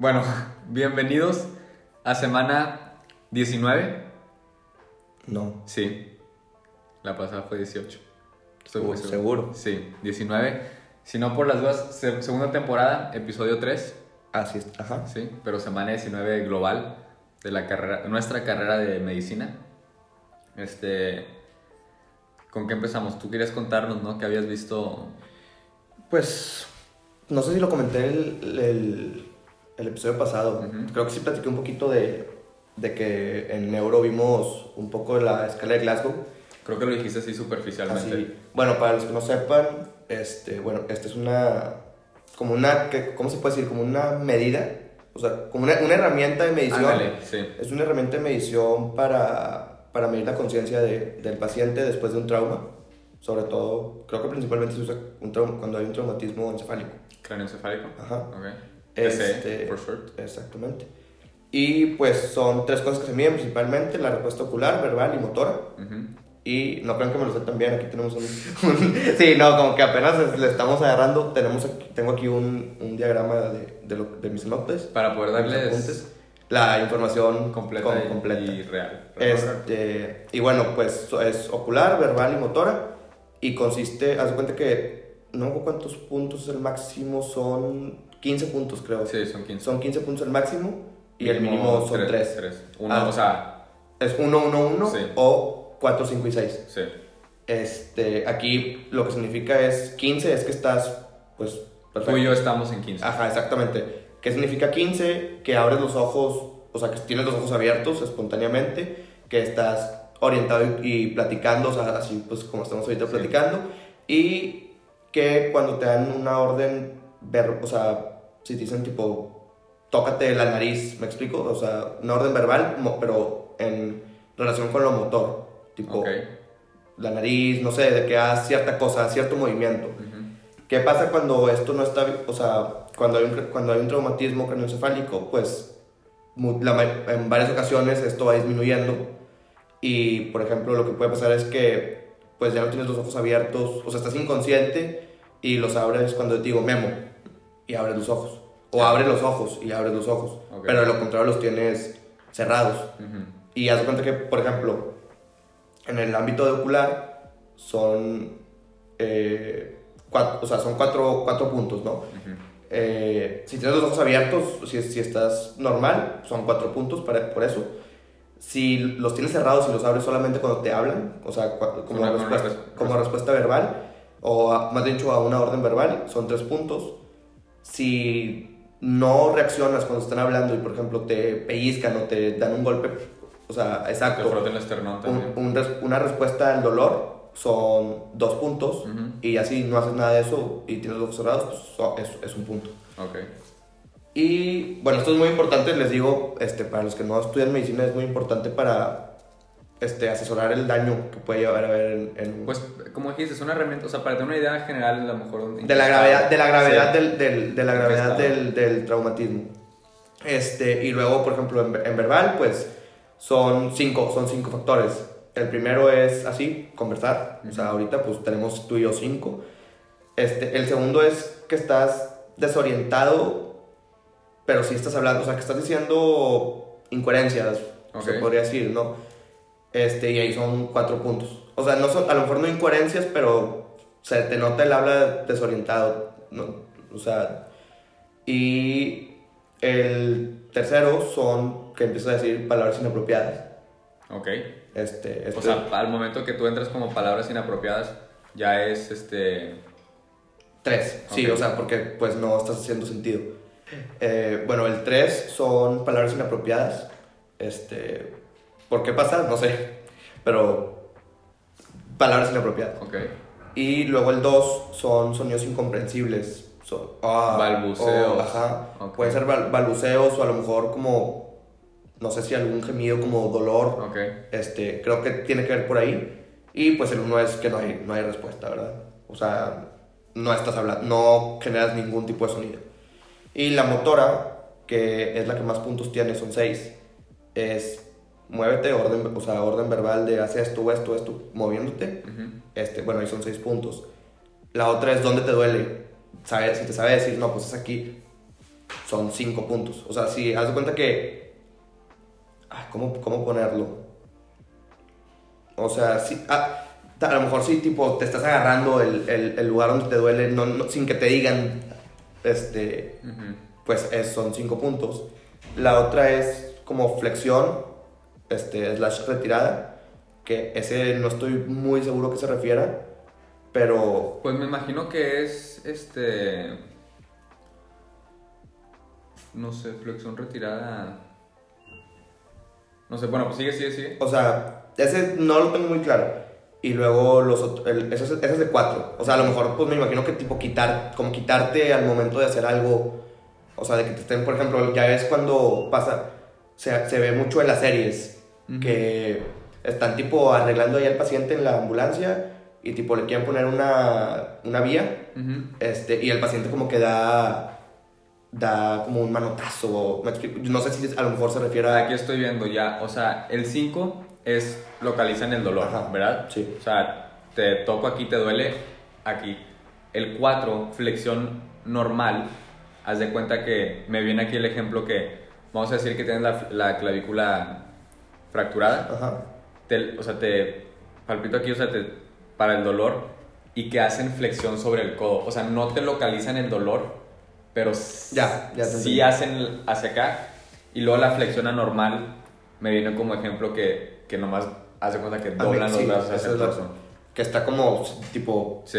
Bueno, bienvenidos a semana 19. No. Sí, la pasada fue 18. Estoy Uy, muy ¿seguro? Sí, 19. Si no por las dudas, se- segunda temporada, episodio 3. Así es. Ajá. Sí, pero semana 19 global de la carrera, nuestra carrera de medicina. Este, ¿con qué empezamos? Tú querías contarnos, ¿no? Que habías visto. Pues, no sé si lo comenté el, el, el episodio pasado. Ujú. Creo que sí platiqué un poquito de, de que en Neuro vimos un poco la escala de Glasgow. Creo que lo dijiste así superficialmente. Así, bueno, para los que no sepan, este, bueno, esta es una, como una, ¿qué- ¿cómo se puede decir? Como una medida, o sea, como una, una herramienta de medición. Ándale, sí. Es una herramienta de medición para, para medir la conciencia de- del paciente después de un trauma. Sobre todo, creo que principalmente se usa un trauma- cuando hay un traumatismo encefálico. Craneoencefálico. Ajá. Ok. Este- short. Exactamente. Y pues son tres cosas que se miden principalmente, la respuesta ocular, verbal y motora. Ujú. Y no crean que me lo sé tan bien, aquí tenemos un... un- sí, no, como que apenas le estamos agarrando, tenemos aquí- tengo aquí un, un diagrama de, de, lo- de mis notes. Para poder darles apuntes, la información completa, com- y- completa. y real. Este, y bueno, pues es ocular, verbal y motora. Y consiste, haz de cuenta que no cuántos puntos el máximo, son 15 puntos creo. Sí, son 15. Son 15 puntos el máximo y el mínimo son 3. tres. Uno, Ah. o sea, Es 1, 1, 1 Sí. o 4, 5 y 6. sí. Este, aquí lo que significa es 15 es que estás, pues, perfecto. Tú y yo estamos en 15. Ajá, exactamente. ¿Qué significa 15? Que abres los ojos, o sea, que tienes los ojos abiertos espontáneamente, que estás orientado y, y platicando, o sea, así pues como estamos ahorita Sí. platicando, y que cuando te dan una orden, ver, o sea, si te dicen tipo, tócate la nariz, ¿me explico? O sea, una orden verbal, pero en relación con lo motor, tipo Ok. la nariz, no sé, de que hagas cierta cosa, cierto movimiento. Ujú. ¿Qué pasa cuando esto no está, o sea, cuando hay un, cuando hay un traumatismo craneoencefálico? Pues la en varias ocasiones esto va disminuyendo y, por ejemplo, lo que puede pasar es que pues ya no tienes los ojos abiertos, o sea, estás inconsciente y los abres cuando te digo memo y abres los ojos. O abres los ojos y abres los ojos, pero de lo contrario los tienes cerrados. Y haz de cuenta que, por ejemplo, en el ámbito de ocular son, eh, cuatro, o sea, son cuatro, cuatro puntos, ¿no? Eh, si tienes los ojos abiertos, si, si estás normal, son cuatro puntos para, por eso. Si los tienes cerrados y los abres solamente cuando te hablan, o sea, cua- como, Una- una respuesta, res- como respuesta verbal, o a- más dicho a una orden verbal, son tres puntos. Si no reaccionas cuando están hablando y, por ejemplo, te pellizcan o te dan un golpe, o sea, Te exacto, froten el esternón un- también. un res- una respuesta al dolor son dos puntos. Ujú. Y ya si no haces nada de eso y tienes los ojos cerrados, pues so- es, es un punto. Ok. Y bueno, esto es muy importante, les digo, este, para los que no estudian medicina es muy importante para este, asesorar el daño que puede llevar a haber en, en- Pues, como dijiste, es una herramienta, o sea, para tener una idea general, a lo mejor... de la gravedad, de la gravedad, del, del- de la ¿En qué gravedad del, del traumatismo. Este, y luego, por ejemplo, en, en verbal, pues son cinco, son cinco factores. El primero es así, conversar. O sea, ahorita pues tenemos tú y yo cinco. Este, el segundo es que estás desorientado, pero sí estás hablando, o sea, que estás diciendo incoherencias, se Ok. podría decir, ¿no? Este, y ahí son cuatro puntos. O sea, no son, a lo mejor no incoherencias, pero se te nota el habla desorientado, ¿no? O sea, y el tercero son que empiezas a decir palabras inapropiadas. Ok. Este, O este- sea, al momento que tú entras como palabras inapropiadas, ya es este... Tres, sí, o sea, porque pues no estás haciendo sentido. Eh, bueno, el tres son palabras inapropiadas. Este, ¿por qué pasa? No sé, pero palabras inapropiadas. Ok. Y luego el dos son sonidos incomprensibles. So- ah, Balbuceos. o- ajá. Ok. Pueden ser bal- balbuceos o a lo mejor como, no sé si algún gemido como dolor. Ok. Este, creo que tiene que ver por ahí. Y pues el uno es que no hay, no hay respuesta, ¿verdad? O sea, no estás hablando, no generas ningún tipo de sonido. Y la motora, que es la que más puntos tiene, son seis, es muévete, orden, o sea, orden verbal de haz esto, esto, esto, moviéndote. Ujú. Este, bueno, ahí son seis puntos. La otra es dónde te duele. Saber, si te sabe decir, no, pues es aquí. son 5 puntos. O sea, si haz de cuenta que... Ay, ¿cómo, ¿Cómo ponerlo? O sea, si... ah, a lo mejor sí, tipo, te estás agarrando el, el- el lugar donde te duele no, no- sin que te digan, este, Ujú. pues es- son 5 puntos. La otra es como flexión, este, slash retirada, que ese no estoy muy seguro que se refiera, pero Pues me imagino que es este. No sé, flexión retirada. No sé, bueno, pues sigue, sigue, sigue. O sea, ese no lo tengo muy claro. Y luego los otros, ese, es- ese es de cuatro. O sea, a lo mejor pues me imagino que tipo quitar, como quitarte al momento de hacer algo. O sea, de que te estén, por ejemplo, ya es cuando pasa, se, se ve mucho en las series, Que están tipo arreglando ahí al paciente en la ambulancia y tipo le quieren poner una, una vía este, y el paciente como que da, da como un manotazo. o- me explico. No sé si a lo mejor se refiere a... Aquí estoy viendo ya, o sea, el 5 es localizan el dolor, Ajá. ¿verdad? Sí. O sea, te toco aquí, te duele aquí. El 4, flexión normal. Haz de cuenta que me viene aquí el ejemplo que, vamos a decir que tienes la, la clavícula fracturada. Ajá. te- o sea, te palpito aquí, o sea, te, para el dolor y que hacen flexión sobre el codo. O sea, no te localizan el dolor, pero Ya, ya sí hacen hacia acá. Y luego la flexión anormal me viene como ejemplo que, que nomás hace cuenta que A mí, doblan los sí, brazos hacia el torso. Que está como tipo... Sí.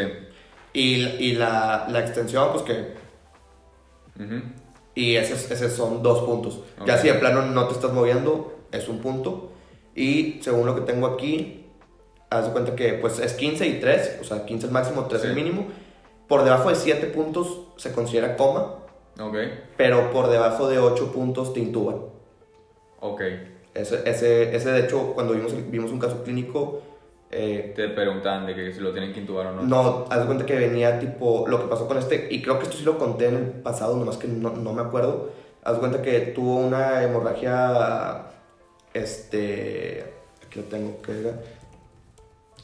Y, y la, la extensión, pues que... Y esos, esos son dos puntos. Ya Ok. si de plano no te estás moviendo, es un punto. Y según lo que tengo aquí, haz de cuenta que pues es 15 y 3, o sea, 15 el máximo, 3 el Sí. mínimo. Por debajo de 7 puntos se considera coma, Ok. pero por debajo de 8 puntos te intuban. Ok. Ese, ese, ese de hecho, cuando vimos, vimos un caso clínico, eh, Te preguntan de que si lo tienen que intubar o no. no, haz de cuenta que venía tipo lo que pasó con este, y creo que esto sí lo conté en el pasado, nomás que no, no me acuerdo. Haz de cuenta que tuvo una hemorragia, este, aquí lo tengo, que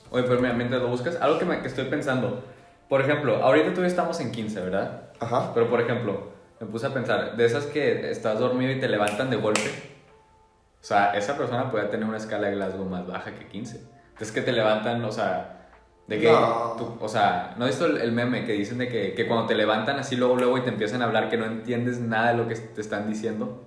Oye, pero mira, mientras lo buscas, algo que, me, que estoy pensando. Por ejemplo, ahorita todavía estamos en 15, ¿verdad? ajá, Pero por ejemplo, me puse a pensar, de esas que estás dormido y te levantan de golpe, o sea, esa persona puede tener una escala de Glasgow más baja que 15. Es que te levantan, o sea, de que, No. tú- o sea, ¿no has visto el, el meme que dicen de que, que cuando te levantan así luego, luego y te empiezan a hablar que no entiendes nada de lo que te están diciendo?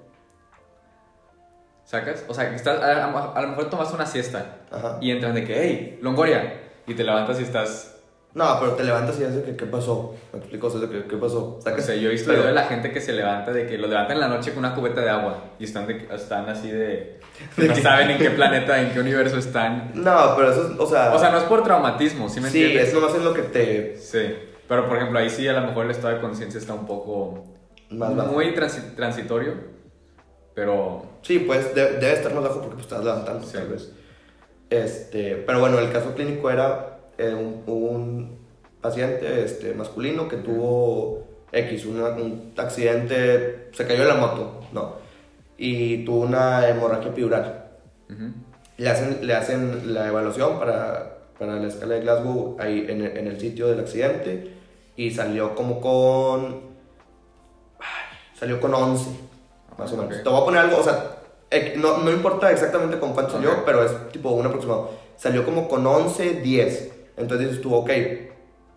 ¿Sacas? O sea, que estás, a, a- a lo mejor tomas una siesta ajá. y entran de que, hey, Longoria, y te levantas y estás No, pero te levantas y dices que qué pasó, me explico, o sea, ¿qué, qué pasó? O Sacas- sea, yo he visto pero- de la gente que se levanta, de que lo levantan en la noche con una cubeta de agua y están, de, están así de... ¿De no saben en qué planeta, en qué universo están. No, pero eso es, o sea, O sea, no es por traumatismo, ¿sí me sí, entiendes? es nomás en lo que te, Sí, pero por ejemplo, ahí sí a lo mejor el estado de conciencia está un poco... más muy transi- transitorio, pero... Sí, pues de- debe estar más bajo porque pues, estás levantando, Sí. tal vez. Este, pero bueno, el caso clínico era eh, un, un paciente este, masculino que tuvo X, una- un accidente, se cayó de la moto, ¿no? Y tuvo una hemorragia epidural. Le hacen, le hacen la evaluación para, para la escala de Glasgow ahí en, el- en el sitio del accidente y salió como con... ay, Salió con 11, más o menos. Ok. Te voy a poner algo, o sea, eh, no, no importa exactamente con cuánto salió, Ok. pero es tipo un aproximado. Salió como con 11, 10. Entonces dices tú, ok,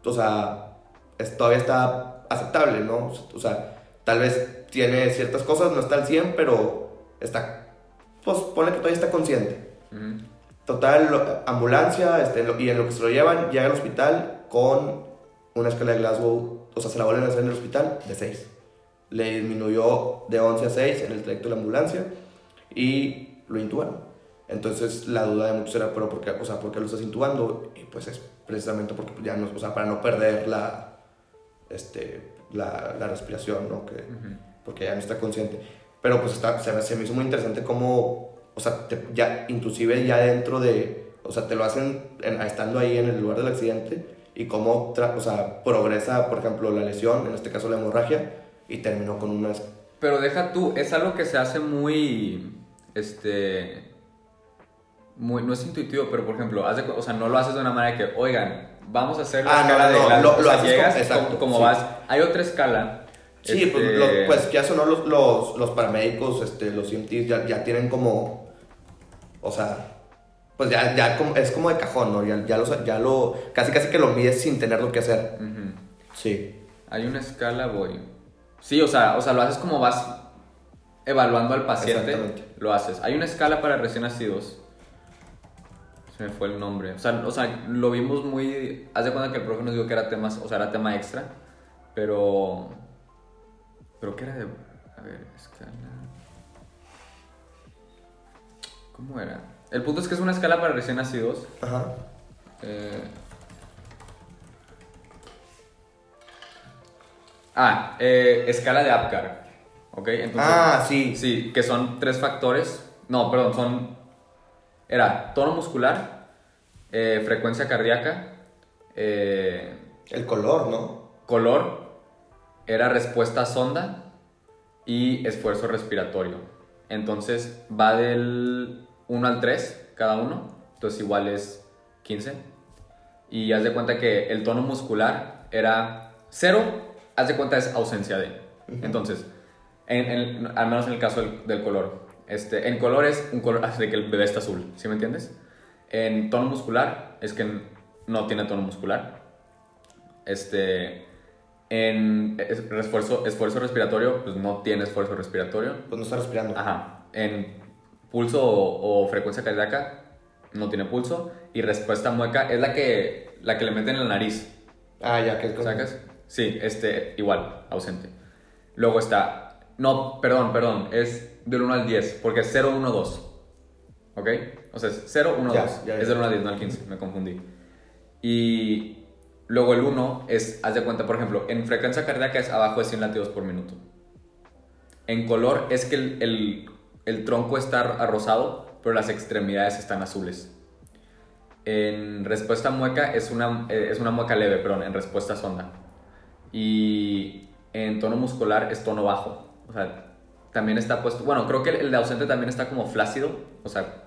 o sea, es- todavía está aceptable, ¿no? O sea, tal vez tiene ciertas cosas, no está al 100, pero está, pues pone que todavía está consciente. Ujú. Total, lo- ambulancia, este, lo- y en lo que se lo llevan, llega al hospital con una escala de Glasgow, o sea, se la vuelven a hacer en el hospital de 6. Le disminuyó de 11 a 6 en el trayecto de la ambulancia y lo intubaron. Entonces la duda de muchos era, pero ¿por qué, o sea, ¿por qué lo estás intubando? Y pues es precisamente porque ya no, o sea, para no perder la, este, la, la respiración, ¿no? Que, porque ya no está consciente. Pero pues está, se, me- se me hizo muy interesante cómo, o sea, te- ya, inclusive ya dentro de, o sea, te lo hacen en- estando ahí en el lugar del accidente y cómo, tra- o sea, progresa, por ejemplo, la lesión, en este caso la hemorragia, y terminó con una... Pero deja tú, es algo que se hace muy, este, muy, no es intuitivo, pero por ejemplo, o sea, no lo haces de una manera que, oigan, vamos a hacer la Ah, no, escala no, de no, Glasgow", lo- lo sea, llegas como- exacto, como, como sí. vas, hay otra escala Sí, pues, Este, lo- pues ya son los, los, los paramédicos, este, los EMTs ya, ya tienen como, o sea, pues ya, ya como, es como de cajón, ¿no? Ya, ya, lo, ya lo, casi casi que lo mides sin tenerlo que hacer. Sí. Hay una escala, voy. Sí, o sea, o sea, lo haces como vas evaluando al paciente. Exactamente. Lo haces. Hay una escala para recién nacidos. Se me fue el nombre. O sea, o sea, lo vimos muy. Haz de cuenta que el profe nos dijo que era temas, o sea, era tema extra. Pero. Pero qué era de. A ver, escala. ¿Cómo era? El punto es que es una escala para recién nacidos. Ajá. Eh, Ah, eh, escala de Apgar. ¿Ok? Entonces, Ah, sí. Sí, que son tres factores. No, perdón, son. Era tono muscular, eh, frecuencia cardíaca, eh, El color, ¿no? color, era respuesta sonda y esfuerzo respiratorio. Entonces va del 1 al 3 cada uno, entonces igual es 15. Y haz de cuenta que el tono muscular era 0, haz de cuenta es ausencia de. Entonces, en- en- al menos en el caso del, del color. Este, en color es un color de que el bebé está azul, ¿sí me entiendes? En tono muscular es que no tiene tono muscular. Este, en es- esfuerzo, esfuerzo respiratorio, pues no tiene esfuerzo respiratorio. Pues no está respirando. Ajá. En pulso o, o frecuencia cardíaca, no tiene pulso. Y respuesta mueca es la que, la que le meten en la nariz. Ah, ya, que es como... ¿Sacas? Sí, este, igual, ausente. Luego está, no, perdón, perdón, es del 1 al 10, porque es 0, 1, 2. ¿Ok? O sea, es 0, 1, Ya, 2. ya, ya. Es del 1 al 10, no al 15, me confundí. Y luego el 1 es, haz de cuenta, por ejemplo, en frecuencia cardíaca es abajo de 100 latidos por minuto. En color es que el, el- el tronco está arrosado, pero las extremidades están azules. En respuesta mueca es una, eh, es una mueca leve, perdón, en respuesta sonda. Y en tono muscular es tono bajo. O sea, también está puesto. Bueno, creo que el, el de ausente también está como flácido. O sea,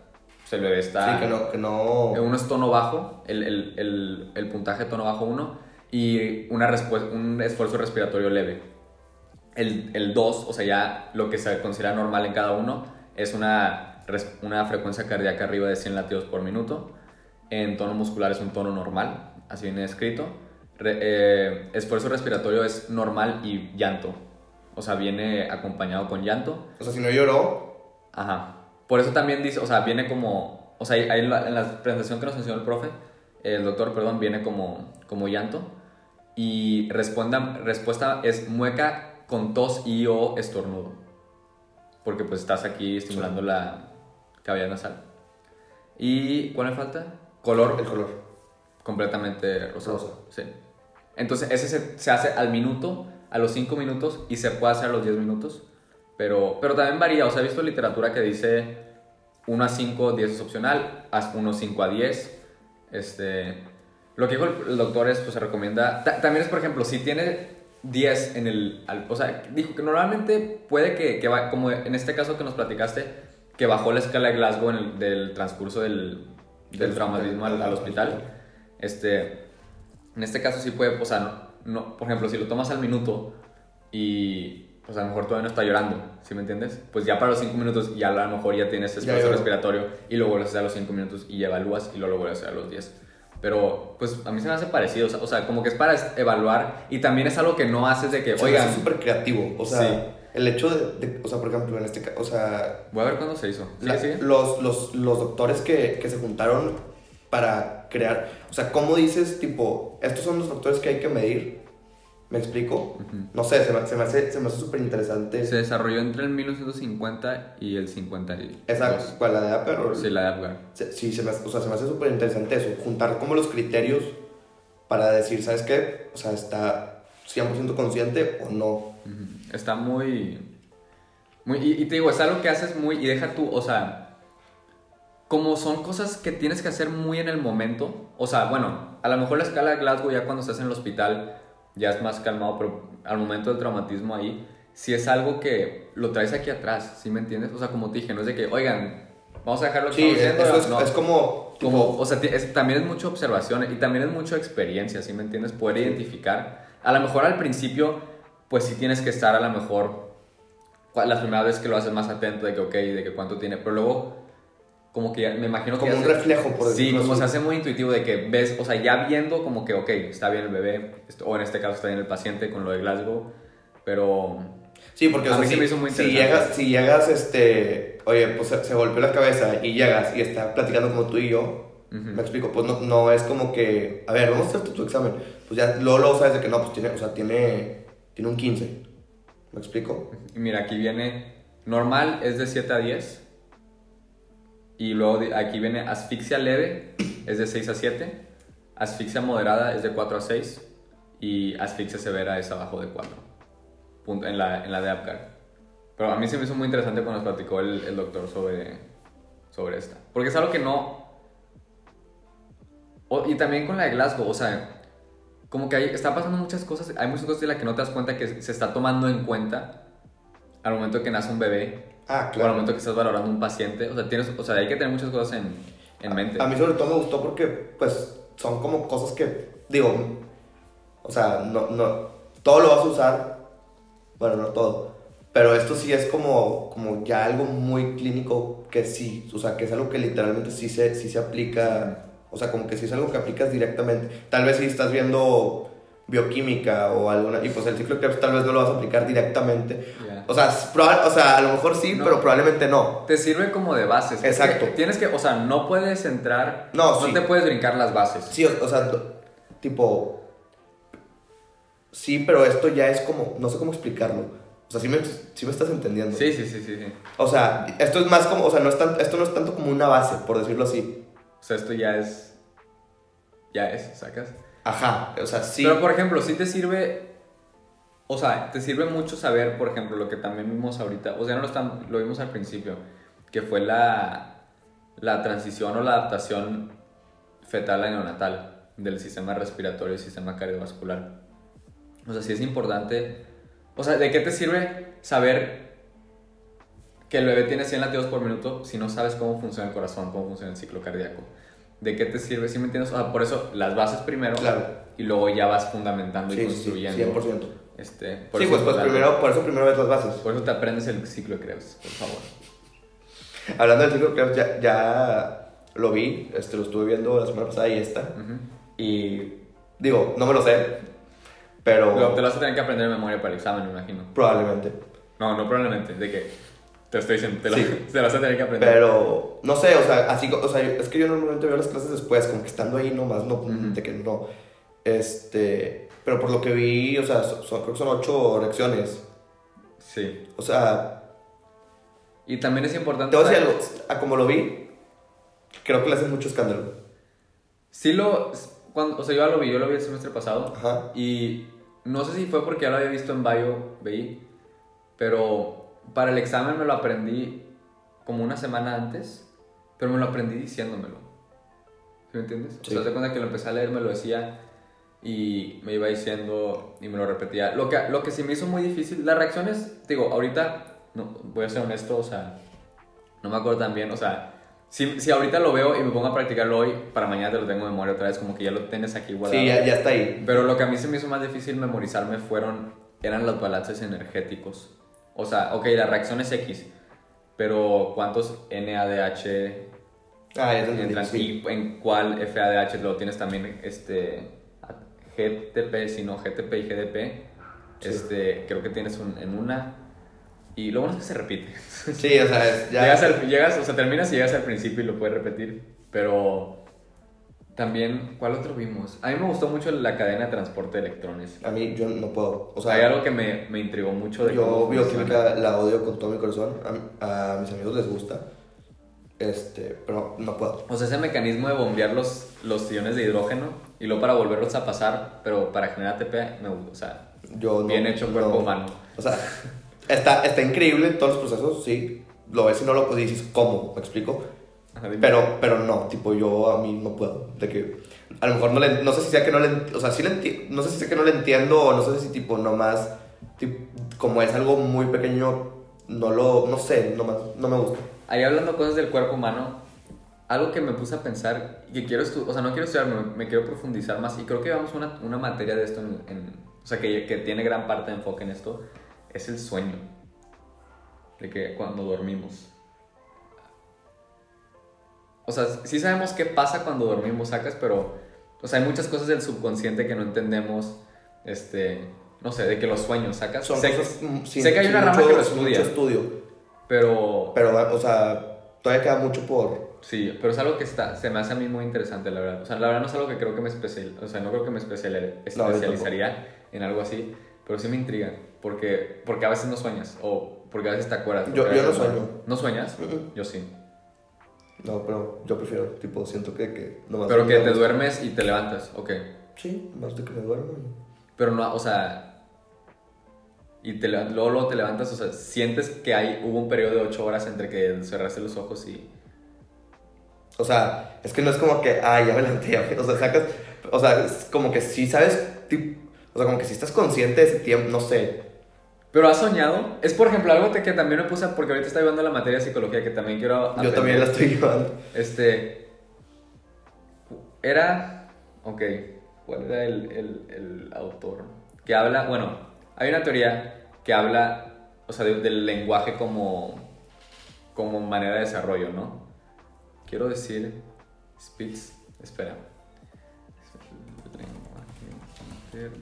el bebé está. Sí, que no, que no... Uno es tono bajo, el, el, el, el puntaje tono bajo 1, y una un esfuerzo respiratorio leve. El 2, o sea, ya lo que se considera normal en cada uno, es una, una frecuencia cardíaca arriba de 100 latidos por minuto. En tono muscular es un tono normal, así viene escrito. Re- eh, esfuerzo respiratorio es normal y llanto. O sea, viene acompañado con llanto. O sea, si no lloró... Ajá. Por eso también dice, o sea, viene como, o sea, ahí en la, en la presentación que nos enseñó el profe, el doctor, perdón, viene como, como llanto. Y responda, respuesta es mueca con tos y o estornudo. Porque pues estás aquí estimulando la cavidad nasal. ¿Y cuál me falta? Color El color. completamente rosado. Rosa. Sí. Entonces, ese se, se hace al minuto, a los 5 minutos y se puede hacer a los 10 minutos. Pero, pero también varía. O sea, he visto literatura que dice 1 a 5, 10 es opcional, haz 1 5 a 10. Este, lo que dijo el, el doctor es, pues se recomienda. ta- también es, por ejemplo, si tiene 10 en el. al- o sea, dijo que normalmente puede que, que va, como en este caso que nos platicaste, que bajó la escala de Glasgow en el del transcurso del, del traumatismo al, al al hospital. hospital. Este, en este caso sí puede, o sea, no, no- por ejemplo, si lo tomas al minuto y pues a lo mejor todavía no está llorando, ¿sí me entiendes? Pues ya para los 5 minutos ya a lo mejor ya tienes esfuerzo respiratorio y lo vuelves a hacer a los 5 minutos y evalúas y luego lo vuelves a hacer a los 10. Pero pues a mí se me hace parecido, o sea, o sea, como que es para evaluar y también es algo que no haces de que, O sea, oigan, es súper creativo. O sea, Sí. el hecho de, de- O sea, por ejemplo, en este caso... O sea, voy a ver cuándo se hizo. ¿Sí, La-? Los, los, los doctores que, que se juntaron para crear, o sea, ¿cómo dices, tipo, estos son los factores que hay que medir? ¿Me explico? Ujú. No sé, se me, se me hace súper interesante. Se desarrolló entre el 1950 y el 52. Exacto, ¿cuál, la de Apple? o- Sí, la de Apgar. Se- Sí, se me, o sea, se me hace súper interesante eso, juntar como los criterios para decir, ¿sabes qué? O sea, está 100% consciente o no. Ujú. Está muy. muy y, y te digo, es algo que haces muy. Y deja tú, o sea. Como son cosas que tienes que hacer muy en el momento. O sea, bueno, a lo mejor la escala de Glasgow ya cuando estás en el hospital ya es más calmado, pero al momento del traumatismo ahí, si es algo que lo traes aquí atrás, ¿sí me entiendes? O sea, como te dije, no es de que, oigan, vamos a dejar lo que Sí, haciendo. eso es, no. es como, tipo, Como, o sea, es- también es mucha observación y también es mucha experiencia, ¿sí me entiendes? Poder identificar. A lo mejor al principio pues sí tienes que estar a lo mejor las primeras veces que lo haces más atento de que, ok, de que cuánto tiene, pero luego como que me imagino que Como un se- reflejo, por Sí, decirlo como así. se hace muy intuitivo de que ves, o sea, ya viendo como que, ok, está bien el bebé, o en este caso está bien el paciente con lo de Glasgow, pero Sí, porque o A sea, mí si, me hizo muy si llegas, si llegas, este, oye, pues se, se golpeó la cabeza y llegas y está platicando como tú y yo, Ujú. me explico, pues no, no es como que, a ver, vamos a hacerte tu examen, pues ya luego, luego sabes de que no, pues tiene, o sea, tiene, tiene un 15, ¿me explico? Mira, aquí viene, normal es de 7 a 10. Y luego aquí viene asfixia leve, es de 6 a 7. Asfixia moderada es de 4 a 6. Y asfixia severa es abajo de 4. Punto, en, la, en la de APGAR. Pero a mí se me hizo muy interesante cuando nos platicó el, el doctor sobre, sobre esta. Porque es algo que no... o- y también con la de Glasgow, o sea, como que hay, está pasando muchas cosas, hay muchas cosas de las que no te das cuenta que se está tomando en cuenta al momento que nace un bebé Ah, o al claro. momento que estás valorando un paciente. O sea, tienes, o sea, hay que tener muchas cosas en, en mente. A mí sobre todo me gustó porque, pues, son como cosas que, digo, o sea, no, no, todo lo vas a usar, bueno, no todo, pero esto sí es como, como ya algo muy clínico que sí, o sea, que es algo que literalmente sí se, sí se aplica, o sea, como que sí es algo que aplicas directamente. Tal vez si estás viendo bioquímica o alguna, y pues el ciclo Krebs tal vez no lo vas a aplicar directamente. Ya. O sea, proba- o sea, a lo mejor sí, No. pero probablemente no. Te sirve como de bases. Es Exacto. Tienes que, o sea, no puedes entrar. No, sí. te puedes brincar las bases. Sí, o, o sea, tipo. Sí, pero esto ya es como. No sé cómo explicarlo. O sea, sí me, sí me estás entendiendo. Sí, sí, sí, sí, sí. O sea, esto es más como. O sea, no es tan- esto no es tanto como una base, por decirlo así. O sea, esto ya es. Ya es, sacas. Ajá. O sea, sí. Pero por ejemplo, sí te sirve. O sea, te sirve mucho saber, por ejemplo, lo que también vimos ahorita. O sea, no lo, están, lo vimos al principio. Que fue la, la transición o la adaptación fetal a neonatal del sistema respiratorio y sistema cardiovascular. O sea, sí es importante. O sea, ¿de qué te sirve saber que el bebé tiene 100 latidos por minuto si no sabes cómo funciona el corazón, cómo funciona el ciclo cardíaco? ¿De qué te sirve? ¿Sí me entiendes? O sea, por eso las bases primero Claro. y luego ya vas fundamentando y Sí, sí, sí, construyendo. 100%. Este, por Sí, eso pues, pues primero, por eso primero ves las bases. Por eso te aprendes el ciclo de Krebs, por favor. Hablando del ciclo de Krebs, ya, ya lo vi, este, lo estuve viendo la semana pasada y esta. Y digo, no me lo sé, pero Lo- te lo vas a tener que aprender de memoria para el examen, me imagino. probablemente. No, no probablemente, de que te estoy diciendo, te lo, Sí. te lo vas a tener que aprender. Pero, no sé, o sea, así, o sea, es que yo normalmente veo las clases después, como que estando ahí nomás, no, Ujú. de que no. Este, pero por lo que vi, o sea, son, creo que son ocho lecciones. Sí. O sea, Y también es importante... te voy a decir algo, a como lo vi, creo que le hacen mucho escándalo. Sí lo... Cuando, o sea, yo ya lo vi, yo lo vi el semestre pasado. Ajá. Y no sé si fue porque ya lo había visto en Bio, BI, pero para el examen me lo aprendí como una semana antes, pero me lo aprendí diciéndomelo. ¿Sí me entiendes? Sí. O sea, te cuenta que lo empecé a leer, me lo decía y me iba diciendo y me lo repetía. Lo que, lo que sí me hizo muy difícil, las reacciones, digo, ahorita, no, voy a ser honesto, o sea, no me acuerdo tan bien, o sea, si, si ahorita lo veo y me pongo a practicarlo hoy, para mañana te lo tengo en memoria otra vez, como que ya lo tienes aquí guardado. Sí, ya, ya está ahí. Pero lo que a mí se me hizo más difícil memorizarme fueron, eran los balances energéticos. O sea, ok, la reacción es X, pero ¿cuántos NADH Ah, entran? sí. Y en cuál FADH lo tienes también, este, GTP, si no, GTP y GDP. Sí. Este, creo que tienes un- en una. Y lo bueno es que se repite. Sí, o sea, es- ya. Llegas, al- llegas, o sea, terminas y llegas al principio y lo puedes repetir. Pero también, ¿cuál otro vimos? A mí me gustó mucho la cadena de transporte de electrones. A mí, yo no puedo. O sea, hay algo que me, me intrigó mucho de Yo bioquímica la odio con todo mi corazón. A, a mis amigos les gusta. Este, pero no puedo. O sea, ese mecanismo de bombear los, los iones de hidrógeno y luego para volverlos a pasar, pero para generar ATP, me, gusta. o sea, Yo no- bien hecho cuerpo no. humano. O sea, está, está increíble todos los procesos, sí. Lo ves y no lo dices cómo, ¿me explico? Ajá. Pero, pero no, tipo, yo a mí no puedo. De que a lo mejor no le, no sé si sea que no le, o sea, sí le enti- no sé si sea que no le entiendo o no sé si tipo nomás, tipo, como es algo muy pequeño, no lo, no sé, nomás, no me gusta. Ahí hablando cosas del cuerpo humano, algo que me puse a pensar y que quiero estudiar, o sea, no quiero estudiar, me, me quiero profundizar más y creo que llevamos una, una materia de esto en, en o sea, que, que tiene gran parte de enfoque en esto, es el sueño. De que cuando dormimos. O sea, sí sabemos qué pasa cuando dormimos, sacas, pero, o sea, hay muchas cosas del subconsciente que no entendemos, este, no sé, de que los sueños, sacas. Son sé, cosas, sin- sé que hay una rama mucho- que lo estudia, mucho estudio. pero, Pero, o sea, todavía queda mucho por... sí, pero es algo que está, se me hace a mí muy interesante, la verdad. O sea, la verdad no es algo que creo que me especial, o sea, no creo que me especial- No, especializaría en algo así, pero sí me intriga, porque, porque a veces no sueñas, o porque a veces te acuerdas. Yo- yo no sueño. ¿No sueñas? Mm, Yo sí. No, pero yo prefiero, tipo, siento que... que nomás Pero que te duermes. y te levantas, ok. Sí, más de que me duermo. Pero no, o sea. Y te, luego, luego te levantas, o sea, sientes que hay, hubo un periodo de 8 horas entre que cerraste los ojos y. O sea, es que no es como que, ay, ya me levanté, ya me-". O sea, sacas... O sea, es como que sí sabes... tip- O sea, como que si estás consciente de ese tiempo, no sé. Pero has soñado. Es por ejemplo algo que también me puse, porque ahorita estoy viendo la materia de psicología que también quiero. Yo también la estoy llevando. Este. Era. Ok. ¿Cuál era el, el, el autor? Que habla. Bueno, hay una teoría que habla. O sea, de- del lenguaje como. Como manera de desarrollo, ¿no? Quiero decir. Spitz. Espera. Lenguaje.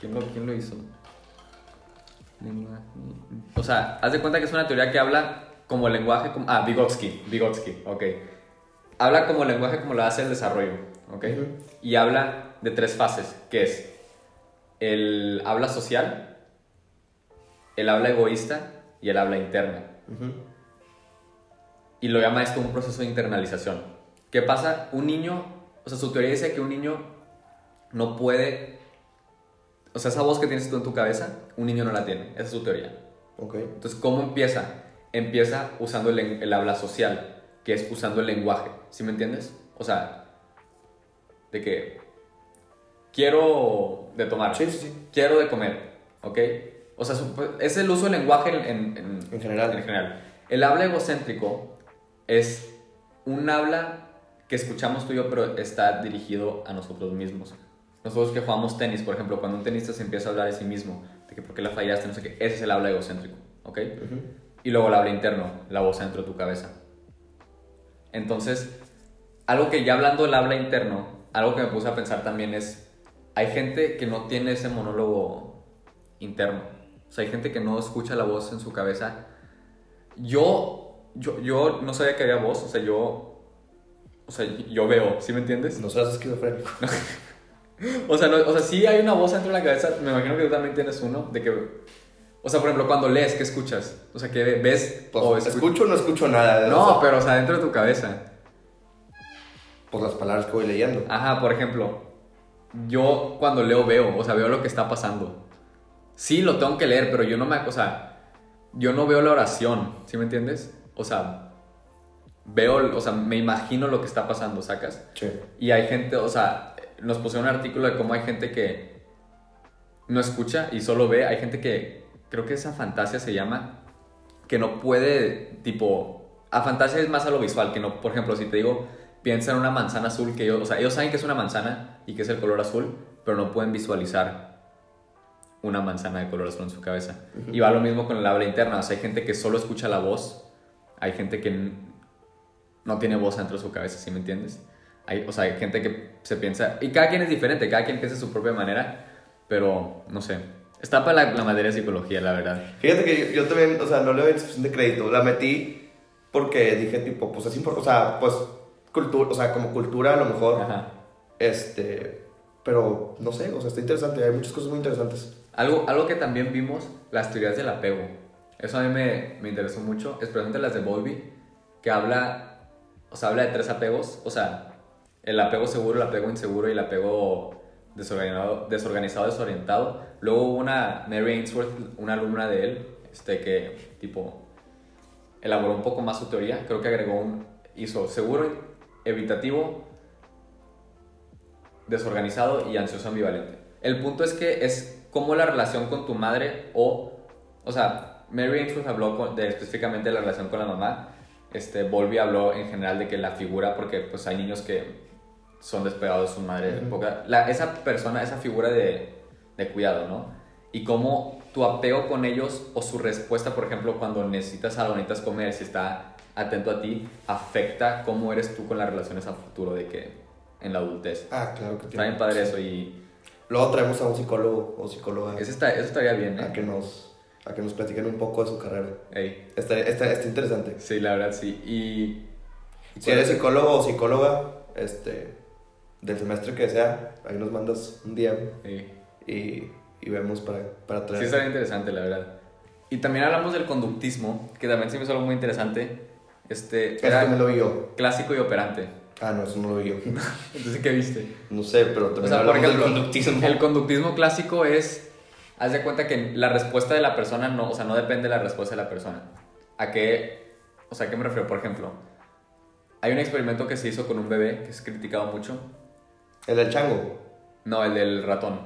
¿Quién lo, quién lo hizo? Lenguaje. O sea, haz de cuenta que es una teoría que habla como lenguaje. Como, ah, Vygotsky. Vygotsky, ok. Habla como lenguaje como lo hace el desarrollo, ok. Ujú. Y habla de tres fases, que es el habla social, el habla egoísta y el habla interna. Ujú. Y lo llama esto un proceso de internalización. ¿Qué pasa? Un niño, o sea, su teoría dice que un niño no puede, o sea, esa voz que tienes tú en tu cabeza, un niño no la tiene. Esa es su teoría. Ok. Entonces, ¿cómo empieza? Empieza usando el, el habla social, que es usando el lenguaje. ¿Sí me entiendes? O sea, de que quiero de tomar, Sí, sí, sí. quiero de comer, ¿ok? O sea, es el uso del lenguaje en, en- en- En general. en general. El habla egocéntrico es un habla que escuchamos tú y yo, pero está dirigido a nosotros mismos. Nosotros que jugamos tenis, por ejemplo, cuando un tenista se empieza a hablar de sí mismo, de que por qué la fallaste, no sé qué, ese es el habla egocéntrico, ¿ok? Ujú. Y luego el habla interno, la voz dentro de tu cabeza. Entonces, algo que ya hablando del habla interno, algo que me puse a pensar también es, hay gente que no tiene ese monólogo interno. O sea, hay gente que no escucha la voz en su cabeza. Yo, yo, yo no sabía que había voz, o sea, yo, o sea, yo veo, ¿sí me entiendes? No seas esquizofrénico. O sea, no- o sea, sí hay una voz dentro de la cabeza, me imagino que tú también tienes uno, de que, o sea, por ejemplo, cuando lees, ¿qué escuchas? O sea, ¿qué ves? Pues, o escu- escucho o no escucho nada. o No, sea, pero o sea, dentro de tu cabeza. Pues las palabras que voy leyendo. Ajá, por ejemplo, yo cuando leo veo, o sea, veo lo que está pasando. Sí, lo tengo que leer, pero yo no me, o sea, yo no veo la oración, ¿sí me entiendes? O sea, veo, o sea, me imagino lo que está pasando, ¿sacas? Sí. Y hay gente, o sea, nos pusieron un artículo de cómo hay gente que no escucha y solo ve, hay gente que, creo que esa fantasia se llama, que no puede, tipo, a fantasia es más a lo visual, que no, por ejemplo, si te digo, piensa en una manzana azul, que ellos, o sea, ellos saben que es una manzana y que es el color azul, pero no pueden visualizar una manzana de color azul en su cabeza. Y va lo mismo con el habla interna, o sea, hay gente que solo escucha la voz, hay gente que no tiene voz dentro de su cabeza, ¿sí me entiendes? Hay, o sea, hay gente que se piensa, y cada quien es diferente, cada quien piensa de su propia manera, pero no sé. Está para la, la materia de psicología, la verdad. Fíjate que yo, yo también, o sea, no le doy suficiente crédito. La metí porque dije, tipo, pues es importante, o sea, pues, cultura, o sea, como cultura a lo mejor, Ajá. este, pero no sé, o sea, está interesante, hay muchas cosas muy interesantes. Algo, algo que también vimos, las teorías del apego. Eso a mí me, me interesó mucho, especialmente las de Bowlby, que habla, o sea, habla de tres apegos, o sea, el apego seguro, el apego inseguro y el apego desorganizado, desorganizado desorientado. Luego hubo una, Mary Ainsworth, una alumna de él, este, que tipo elaboró un poco más su teoría, creo que agregó un, hizo seguro, evitativo, desorganizado y ansioso ambivalente. El punto es que es como la relación con tu madre o, o sea, Mary Ainsworth habló con- de, específicamente de la relación con la mamá, este, Volby habló en general de que la figura, porque pues hay niños que son despegados de su madre. La- esa persona, esa figura de, de cuidado, ¿no? Y cómo tu apego con ellos o su respuesta, por ejemplo, cuando necesitas algo, necesitas comer, si está atento a ti, afecta cómo eres tú con las relaciones a futuro de que en la adultez. Ah, claro que Está bien padre eso y Luego traemos a un psicólogo o psicóloga eso, está, eso estaría bien, a ¿eh? que nos a que nos platiquen un poco de su carrera. Ey, Está, está, está interesante. sí, la verdad sí. Y... Si eres psicólogo o psicóloga, este, del semestre que sea, ahí nos mandas un DM Ey. y, y vemos para, para traer. Sí, estaría interesante, la verdad. Y también hablamos del conductismo, que también se me hizo algo muy interesante. Este, Eso era lo vi yo. clásico y operante. Ah, no, eso no lo vi yo. Entonces, ¿qué viste? No sé, pero también O sea, hablamos del conductismo. el conductismo clásico es, haz de cuenta que la respuesta de la persona no, o sea, no depende de la respuesta de la persona. ¿A qué, o sea, ¿a qué me refiero? Por ejemplo, hay un experimento que se hizo con un bebé que es criticado mucho. El del chango. No, el del ratón.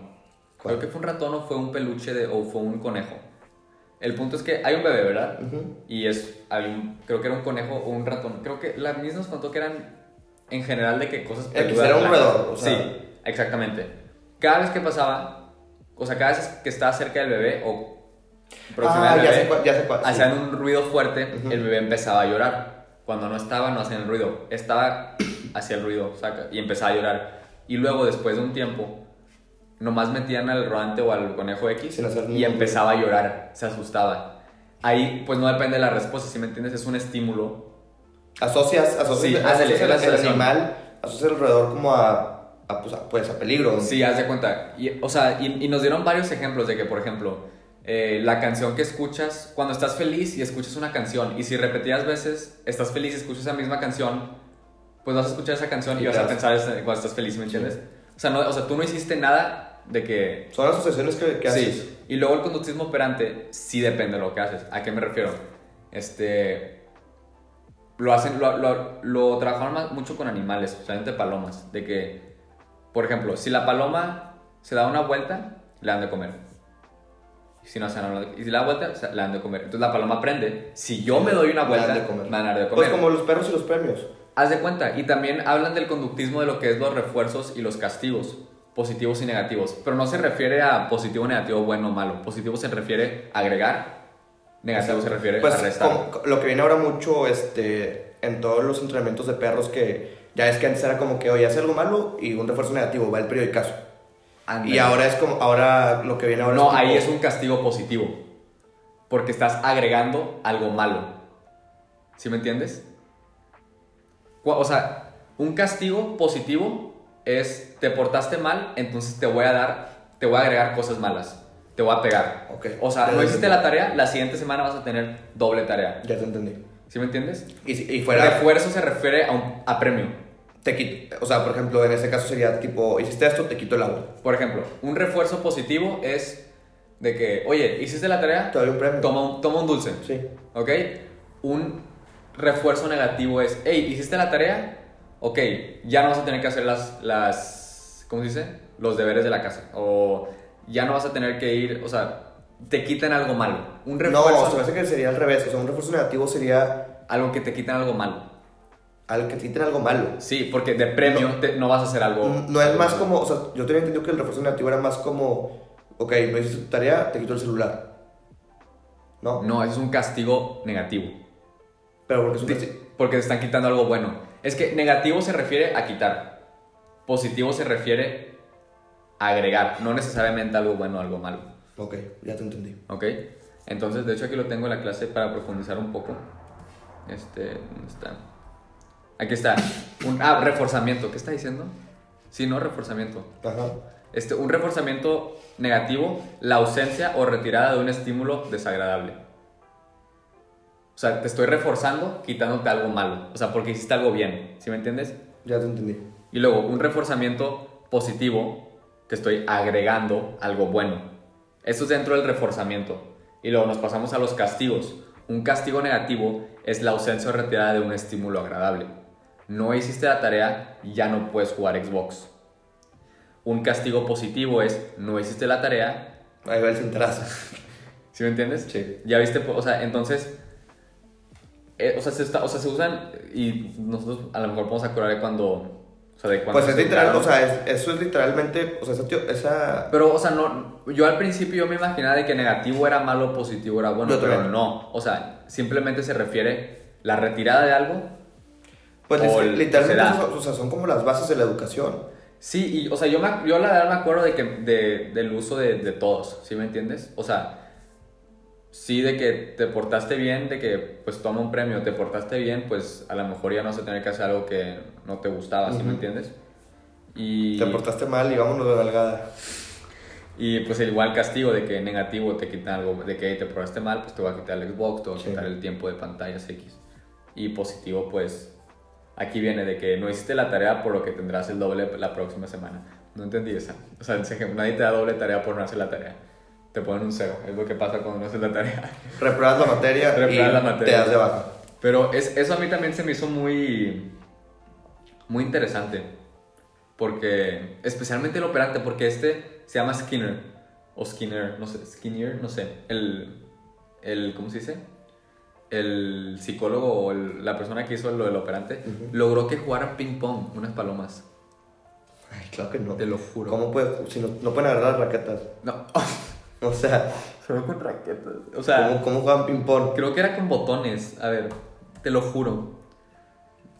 ¿Cuál? Creo que fue un ratón o fue un peluche de, o fue un conejo. El punto es que hay un bebé, ¿verdad? Y es, hay un- creo que era un conejo o un ratón. Creo que la misma nos contó que eran en general de que cosas peludas, era un roedor, o sea. Sí, exactamente. Cada vez que pasaba, o sea, cada vez que estaba cerca del bebé o próxima Ah, al ya bebé, sé cuál, ya sé cuál. sí. hacían un ruido fuerte, el bebé empezaba a llorar. Cuando no estaba, no hacían el ruido. Estaba, hacía el ruido, saca, y empezaba a llorar. Y luego, después de un tiempo, nomás metían al rodante o al conejo X y empezaba a llorar, se asustaba. Ahí, pues no depende de la respuesta, si me entiendes, es un estímulo. Asocias, asocias, Sí, asocias el, el asociación. animal, asocias el roedor como a, a, pues, a, pues, a peligro. Sí, haz de cuenta. Y, o sea, y, y nos dieron varios ejemplos de que, por ejemplo, eh, la canción que escuchas, cuando estás feliz y escuchas una canción, y si repetidas veces estás feliz y escuchas esa misma canción, pues vas a escuchar esa canción y Y vas a pensar ese- cuando estás feliz, ¿me entiendes? O, sea, no, o sea, tú no hiciste nada de que... Son asociaciones que, que haces. Sí, y luego el conductismo operante sí depende de lo que haces. ¿A qué me refiero? Este... Lo hacen, lo, lo, lo trabajaron más- mucho con animales, especialmente palomas. De que, por ejemplo, si la paloma se da una vuelta, le dan de comer. Si no se dan una y si le da vuelta, le dan de comer. Entonces la paloma aprende. Si yo me doy una Me vuelta, dan de comer. me van a dar de comer. Pues como los perros y los premios. Haz de cuenta, y también hablan del conductismo de lo que es los refuerzos y los castigos, positivos y negativos, pero no se refiere a positivo, negativo, bueno o malo. Positivo se refiere a agregar, negativo se refiere Pues a restar. como- lo que viene ahora mucho este, en todos los entrenamientos de perros que ya es que antes era como que, oye, hace algo malo y un refuerzo negativo, va el periodicazo. Ándale. Y ahora es como, ahora lo que viene ahora No, es ahí es un castigo positivo, porque estás agregando algo malo. ¿Sí me entiendes? O sea, un castigo positivo es te portaste mal, entonces te voy a dar, te voy a agregar cosas malas, te voy a pegar. Ok. O sea, no te hiciste la tarea, la siguiente semana vas a tener doble tarea. Ya te entendí. ¿Sí me entiendes? Y fuera, Refuerzo se refiere a, un, a premio. te quito, o sea, por ejemplo, en ese caso sería tipo, hiciste esto, te quito el agua. Por ejemplo, un refuerzo positivo es de que, oye, hiciste la tarea, Te doy un premio. toma un, toma un dulce. Sí. ¿Ok? Un refuerzo negativo es, hey, ¿hiciste la tarea? Ok, ya no vas a tener que hacer las, las, ¿cómo se dice? Los deberes de la casa. O ya no vas a tener que ir, o sea, te quitan algo malo. Un No, refuerzo, se me hace que sería al revés. O sea, un refuerzo negativo sería algo que te quitan algo malo. al que te quiten algo malo. Sí, porque de premio No. te- no vas a hacer algo. No es algo más malo. como, o sea, yo tenía entendido que el refuerzo negativo era más como, ok, no hiciste tu tarea, te quito el celular. ¿No? No, es un castigo negativo. Pero porque es. Porque te están quitando algo bueno. Es que negativo se refiere a quitar. Positivo se refiere a agregar. No necesariamente algo bueno o algo malo. Ok, ya te entendí. ¿Ok? Entonces, de hecho, aquí lo tengo en la clase para profundizar un poco. Este, ¿dónde está? Aquí está. Un, ah, reforzamiento. ¿Qué está diciendo? Sí, no, reforzamiento. Ajá. Este, un reforzamiento negativo, la ausencia o retirada de un estímulo desagradable. O sea, te estoy reforzando quitándote algo malo. O sea, porque hiciste algo bien. ¿Sí me entiendes? Ya te entendí. Y luego, un reforzamiento positivo, que estoy agregando algo bueno. Eso es dentro del reforzamiento. Y luego nos pasamos a los castigos. Un castigo negativo es la ausencia o retirada de un estímulo agradable. No hiciste la tarea, ya no puedes jugar Xbox. Un castigo positivo es no hiciste la tarea, Ahí va el cintarazo. ¿sí me entiendes? Sí. Ya viste, o sea, entonces, eh, o, sea, se está- o sea, se usan y nosotros a lo mejor podemos acordar de cuando O sea, de Pues se es literal, o sea, es- eso es literalmente, o sea, esa, teo- esa Pero, o sea, no, yo al principio yo me imaginaba de que negativo era malo, positivo era bueno, Yo pero también. no. O sea, simplemente se refiere la retirada de algo. pues o es que el- literalmente, o sea, son como las bases de la educación. Sí, y, o sea, yo, me, yo la verdad me acuerdo de que, de, del uso de, de todos, ¿sí me entiendes? O sea, sí de que te portaste bien, de que pues toma un premio, te portaste bien, pues a lo mejor ya no vas a tener que hacer algo que no te gustaba, ¿sí me entiendes? Y... Te portaste mal y vámonos de nalgada. Y pues el igual castigo de que negativo te quitan algo, de que te probaste mal, pues te va a quitar el Xbox, te va a Sí. quitar el tiempo de pantallas X. Y positivo, pues aquí viene de que no hiciste la tarea por lo que tendrás el doble la próxima semana. No entendí esa. O sea, nadie te da doble tarea por no hacer la tarea. Te ponen un cero, es lo que pasa cuando no haces la tarea. Repruebas la materia y la materia. te das de baja. Pero es, eso a mí también se me hizo muy, muy interesante. Porque, especialmente el operante, porque este se llama Skinner. O Skinner, no sé, Skinner, no sé. El, el ¿cómo se dice? El psicólogo o el- la persona que hizo lo del operante Ujú. logró que jugaran ping pong, unas palomas. Ay, claro que no. Te lo juro. ¿Cómo puede, si no, no pueden agarrar las raquetas? No, O sea, solo con raquetas. O sea, ¿cómo, cómo juegan ping-pong? Creo que era con botones. A ver, te lo juro.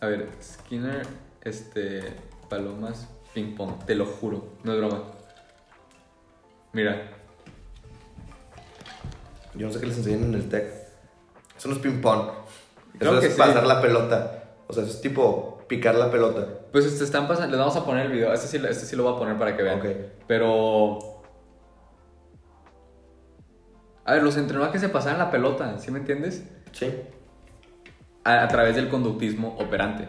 A ver, Skinner, este, palomas, ping pong. Te lo juro, no es broma. Mira, Yo no sé qué les enseñan en el TEC. Eso no es ping-pong. Eso que es sí. pasar la pelota. O sea, eso es tipo picar la pelota. pues este están pasando. Les vamos a poner el video. Este sí, este sí lo voy a poner para que vean. Pero. A ver, los entrenó a que se pasaran la pelota, ¿sí me entiendes? Sí. A, a través del conductismo operante.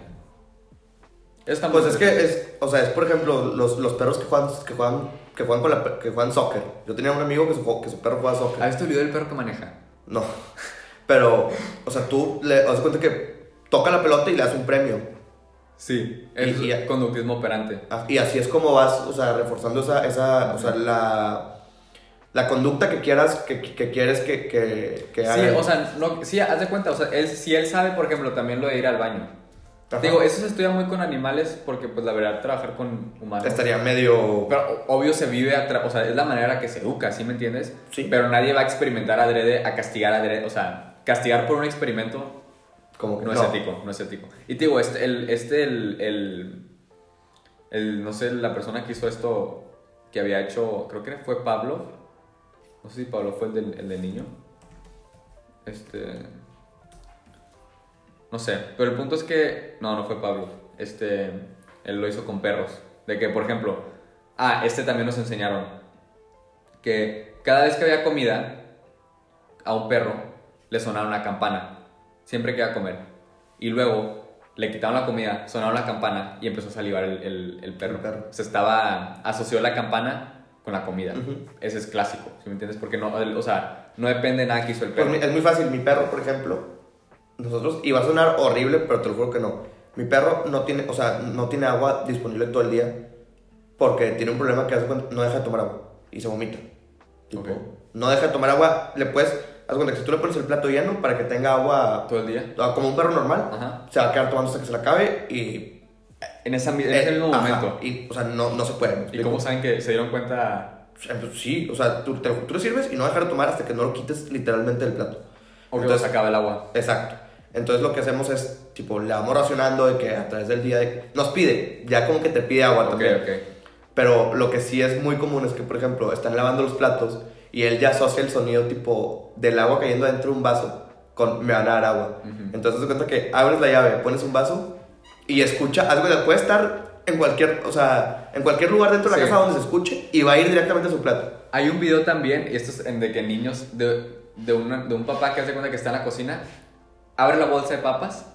Muy Pues es que es, o sea, es por ejemplo los, los perros que juegan, que juegan, que juegan con la, pe- que juegan soccer. Yo tenía un amigo que su, que su perro juega soccer. ¿Has visto el video del perro que maneja? No. Pero, o sea, tú le das cuenta que toca la pelota y le das un premio. Sí, es Y- y- conductismo operante. Ah, Y así es como vas, o sea, reforzando esa, esa o sea, la, la conducta que quieras, que, que quieres que, que, que Sí, hagan. o sea, no, sí, haz de cuenta, o sea, él, si él sabe, por ejemplo, también lo de ir al baño. Ajá. Digo, eso se estudia muy con animales porque, pues, la verdad, trabajar con humanos. estaría medio... Pero obvio se vive, o sea, es la manera que se educa, ¿sí me entiendes? Sí. Pero nadie va a experimentar adrede, a castigar adrede, o sea, castigar por un experimento como que no, es ético, no es ético. Y te digo, este, el, este, el, el, el, no sé, la persona que hizo esto, que había hecho, creo que fue Pablo, no sé si Pablo fue el del, el del niño, este, no sé, pero el punto es que, no, no fue Pablo, este, él lo hizo con perros, de que, por ejemplo, ah, este también nos enseñaron, que cada vez que había comida, a un perro le sonaba una campana, siempre que iba a comer. Y luego le quitaron la comida, sonaron la campana y empezó a salivar el, el- el perro. El perro. Se estaba, asoció la campana con la comida. Ujú. Ese es clásico, ¿sí me entiendes? Porque no, el- o sea, no depende de nada que hizo el Pues perro. es muy fácil, mi perro, por ejemplo, nosotros, y va a sonar horrible, pero te lo juro que no. Mi perro no tiene, o sea, no tiene agua disponible todo el día porque tiene un problema que no deja de tomar agua y se vomita. Tipo, Ok. no deja de tomar agua, le puedes, haz cuenta que si tú le pones el plato lleno para que tenga agua Todo el día. ah, como un perro normal, Ajá. se va a quedar tomando hasta que se le acabe y... En, esa, en ese eh, mismo ajá, momento. y, o sea, no, no se puede. ¿me ¿Y cómo saben que se dieron cuenta? Pues, Sí, o sea, tú, te- tú le sirves y no dejar de tomar hasta que no lo quites literalmente del plato. O que Entonces- se acaba el agua. Exacto. Entonces lo que hacemos es, tipo, le vamos racionando de que a través del día de- nos pide, ya como que te pide agua también. ok. Pero lo que sí es muy común es que, por ejemplo, están lavando los platos y él ya asocia el sonido tipo del agua cayendo dentro de un vaso con me van a dar agua. Ujú. Entonces te cuenta que abres la llave, pones un vaso y escucha, algo puede estar en cualquier, o sea, en cualquier lugar dentro de la Sí. casa donde se escuche y va a ir directamente a su plato. Hay un video también, y esto es en de que niños, de, de, una- de un papá que hace cuenta que está en la cocina, abre la bolsa de papas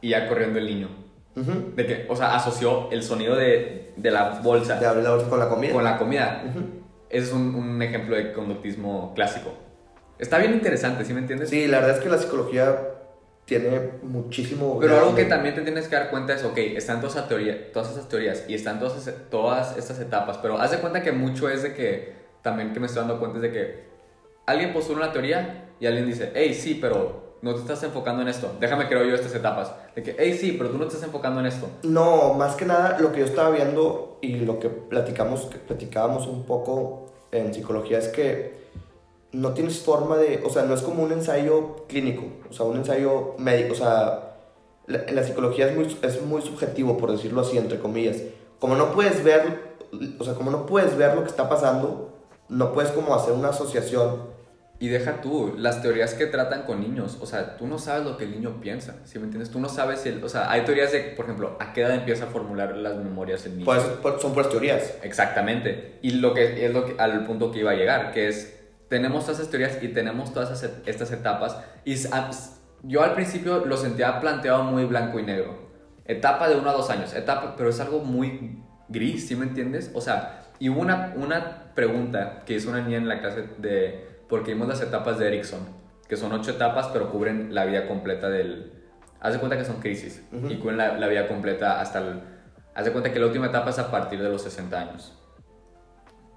y ya corriendo el niño. De que, o sea, asoció el sonido de, de la bolsa De abrir la bolsa con la comida. con la comida. Ese es un, un ejemplo de conductismo clásico. Está bien interesante, ¿sí me entiendes? Sí, la verdad es que la psicología tiene muchísimo... Pero algo que también te tienes que dar cuenta es, ok, están todas esas, teoría, todas esas teorías y están todas, todas estas etapas, pero haz de cuenta que mucho es de que, también que me estoy dando cuenta es de que alguien postula una teoría y alguien dice, hey, sí, pero no te estás enfocando en esto. Déjame creo yo estas etapas. De que, hey, sí, pero tú no te estás enfocando en esto. No, más que nada lo que yo estaba viendo y lo que platicamos, que platicábamos un poco en psicología es que no tienes forma de, o sea, no es como un ensayo clínico, o sea, un ensayo médico, o sea, la, la psicología es muy, es muy subjetivo, por decirlo así, entre comillas. Como no puedes ver, o sea, como no puedes ver lo que está pasando, no puedes como hacer una asociación y deja tú, las teorías que tratan con niños, o sea, tú no sabes lo que el niño piensa, ¿sí me entiendes? Tú no sabes si, el, o sea, hay teorías de, por ejemplo, a qué edad empieza a formular las memorias el niño. Pues, pues son puras teorías. Exactamente. Y lo que es lo que, al punto que iba a llegar, que es, tenemos todas esas teorías y tenemos todas estas etapas. Y yo al principio lo sentía planteado muy blanco y negro. Etapa de uno a dos años, etapa, pero es algo muy gris, ¿sí me entiendes? O sea, y hubo una, una pregunta que hizo una niña en la clase de porque vimos las etapas de Erickson, que son ocho etapas, pero cubren la vida completa del... Haz de cuenta que son crisis y cubren la, vida completa hasta el... Haz de cuenta que la última etapa es a partir de los 60 años.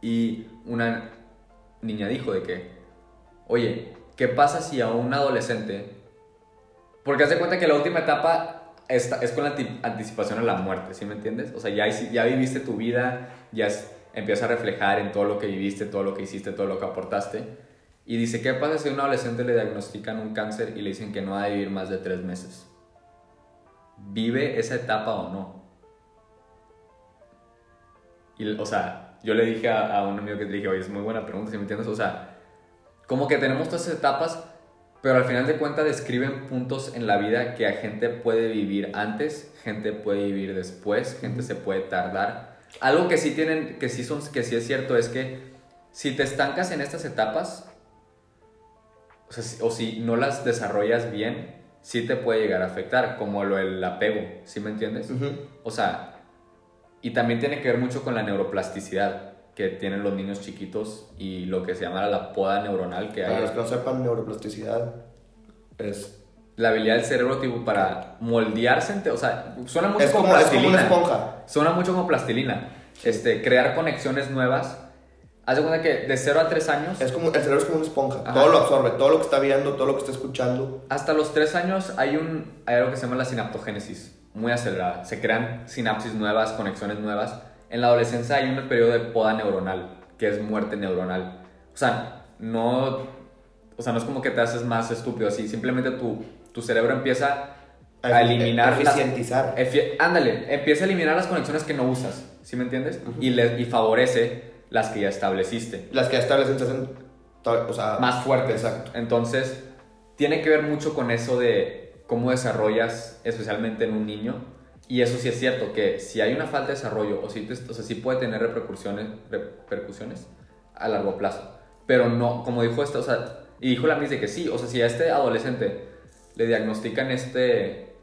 Y una niña dijo de que, oye, ¿qué pasa si a un adolescente... Porque haz de cuenta que la última etapa es, es con la anticipación a la muerte, ¿sí me entiendes? O sea, ya, ya viviste tu vida, ya empieza a reflejar en todo lo que viviste, todo lo que hiciste, todo lo que aportaste y dice, ¿qué pasa si a un adolescente le diagnostican un cáncer y le dicen que no va a vivir más de tres meses? ¿Vive esa etapa o no? O sea, yo le dije a, un amigo que te dije, oye, es muy buena pregunta, si me entiendes? O sea, como que tenemos todas esas etapas, pero al final de cuentas describen puntos en la vida que a gente puede vivir antes, gente puede vivir después, gente se puede tardar. Algo que sí tienen, que sí, son, que sí es cierto es que si te estancas en estas etapas, o, si no las desarrollas bien, sí te puede llegar a afectar, como lo del apego, ¿sí me entiendes? O sea, y también tiene que ver mucho con la neuroplasticidad que tienen los niños chiquitos y lo que se llama la poda neuronal que Para hay. los que no sepan, neuroplasticidad es... La habilidad del cerebro tipo para moldearse, o sea, suena mucho como, plastilina. Es como una esponja. Suena mucho como plastilina. Este, crear conexiones nuevas Haz de cuenta que de 0 a 3 años. Es como, el cerebro es como una esponja. Todo lo absorbe, todo lo que está viendo, todo lo que está escuchando. Hasta los 3 años hay, un, hay algo que se llama la sinaptogénesis, muy acelerada. Se crean sinapsis nuevas, conexiones nuevas. En la adolescencia hay un periodo de poda neuronal, que es muerte neuronal. O sea, no, o sea, no es como que te haces más estúpido así. Simplemente tu, tu cerebro empieza a eliminar. Eficientizar. ándale, empieza a eliminar las conexiones que no usas. ¿Sí me entiendes? y, le, y favorece las que ya estableciste. Las que ya estableciste hacen o sea, más fuertes. Exacto. Entonces, tiene que ver mucho con eso de cómo desarrollas, especialmente en un niño. Y eso sí es cierto, que si hay una falta de desarrollo, o, si o sea, sí puede tener repercusiones, repercusiones a largo plazo. Pero no, como dijo esta, o sea, y dijo la misma de que sí, o sea, si a este adolescente le diagnostican este,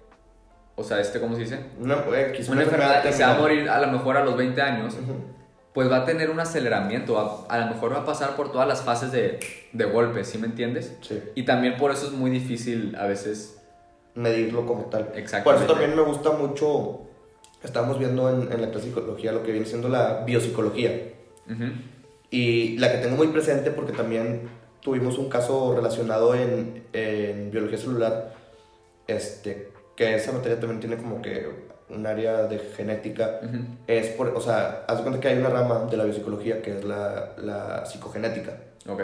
o sea, este, ¿cómo se dice? Una, eh, una enfermedad que se va a morir a lo mejor a los 20 años pues va a tener un aceleramiento, a, lo mejor va a pasar por todas las fases de, de golpe, ¿sí me entiendes? Sí. Y también por eso es muy difícil a veces medirlo como tal. Exacto. Por eso también me gusta mucho, estamos viendo en, en la clase psicología lo que viene siendo la biopsicología. Y la que tengo muy presente porque también tuvimos un caso relacionado en, en biología celular, este, que esa materia también tiene como que un área de genética, es por, o sea, haz de cuenta que hay una rama de la biopsicología que es la, la psicogenética. Ok.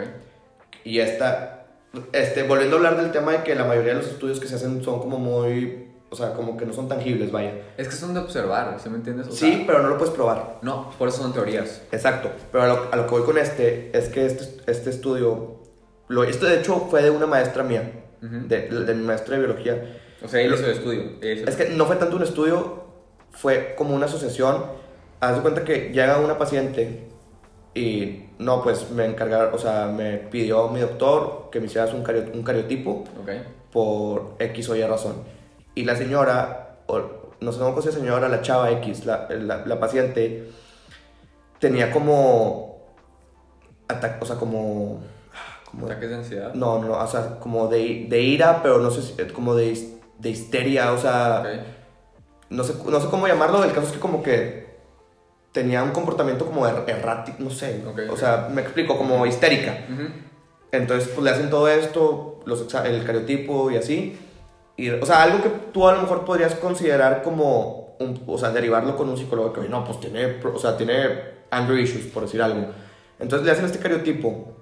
Y esta, este, volviendo a hablar del tema de que la mayoría de los estudios que se hacen son como muy, o sea, como que no son tangibles, vaya. Es que son de observar, ¿sí me entiendes? sí, pero no lo puedes probar. No, por eso son teorías. Exacto, pero a lo, a lo que voy con este es que este, este estudio, lo, esto de hecho fue de una maestra mía, de, de mi maestra de biología o sea, él hizo el estudio. Es que no fue tanto un estudio, fue como una asociación. Haz de cuenta que llega una paciente y no, pues me encargaron, o sea, me pidió mi doctor que me hicieras un, un cariotipo por X o Y razón. Y la señora, o, no sé cómo se señora, la chava X, la, la, paciente, tenía como. O sea, como. como ¿Ataques de ansiedad? No, no, o sea, como de, de ira, pero no sé si. como de de histeria, o sea, no, sé, no sé cómo llamarlo, el caso es que como que tenía un comportamiento como er, errático, no sé, o sea, me explico, como histérica. Entonces, pues le hacen todo esto, los, el cariotipo y así. Y, o sea, algo que tú a lo mejor podrías considerar como, un, o sea, derivarlo con un psicólogo que, oye, no, pues tiene, o sea, tiene anger issues, por decir algo. Entonces le hacen este cariotipo